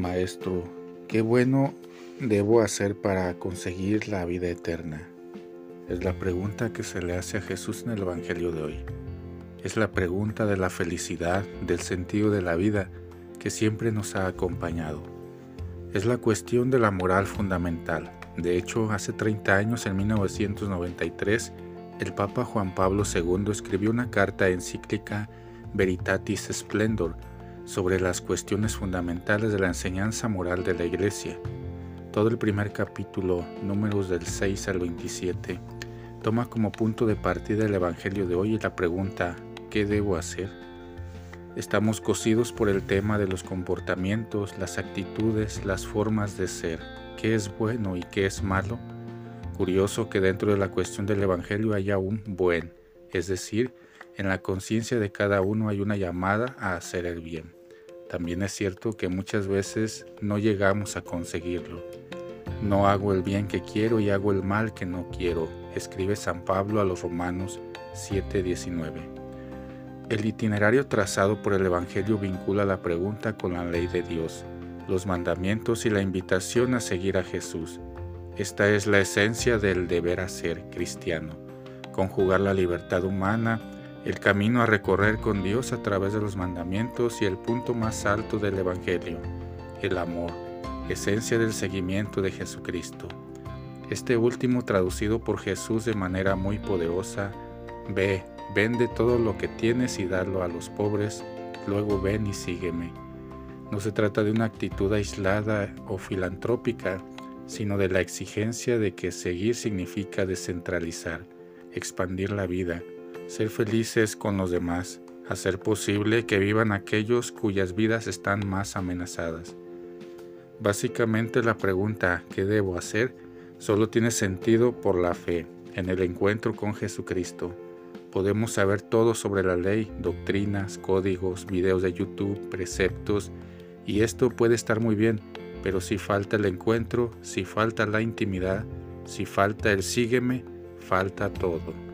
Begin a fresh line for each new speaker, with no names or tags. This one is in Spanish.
Maestro, qué bueno debo hacer para conseguir la vida eterna. Es la pregunta que se le hace a Jesús en el Evangelio de hoy. Es la pregunta de la felicidad, del sentido de la vida que siempre nos ha acompañado. Es la cuestión de la moral fundamental. De hecho, hace 30 años, en 1993, el Papa Juan Pablo II escribió una carta encíclica Veritatis Splendor sobre las cuestiones fundamentales de la enseñanza moral de la Iglesia. Todo el primer capítulo, números del 6 al 27, toma como punto de partida el Evangelio de hoy y la pregunta, ¿qué debo hacer? Estamos cosidos por el tema de los comportamientos, las actitudes, las formas de ser, qué es bueno y qué es malo. Curioso que dentro de la cuestión del Evangelio haya un buen, es decir, en la conciencia de cada uno hay una llamada a hacer el bien. También es cierto que muchas veces no llegamos a conseguirlo. No hago el bien que quiero y hago el mal que no quiero, escribe San Pablo a los Romanos 7:19. El itinerario trazado por el Evangelio vincula la pregunta con la ley de Dios, los mandamientos y la invitación a seguir a Jesús. Esta es la esencia del deber hacer cristiano, conjugar la libertad humana, el camino a recorrer con Dios a través de los mandamientos y el punto más alto del Evangelio, el amor, esencia del seguimiento de Jesucristo. Este último traducido por Jesús de manera muy poderosa, ve, vende todo lo que tienes y dalo a los pobres, luego ven y sígueme. No se trata de una actitud aislada o filantrópica, sino de la exigencia de que seguir significa descentralizar, expandir la vida, ser felices con los demás, hacer posible que vivan aquellos cuyas vidas están más amenazadas. Básicamente la pregunta ¿qué debo hacer? solo tiene sentido por la fe, en el encuentro con Jesucristo. Podemos saber todo sobre la ley, doctrinas, códigos, videos de YouTube, preceptos, y esto puede estar muy bien, pero si falta el encuentro, si falta la intimidad, si falta el sígueme, falta todo.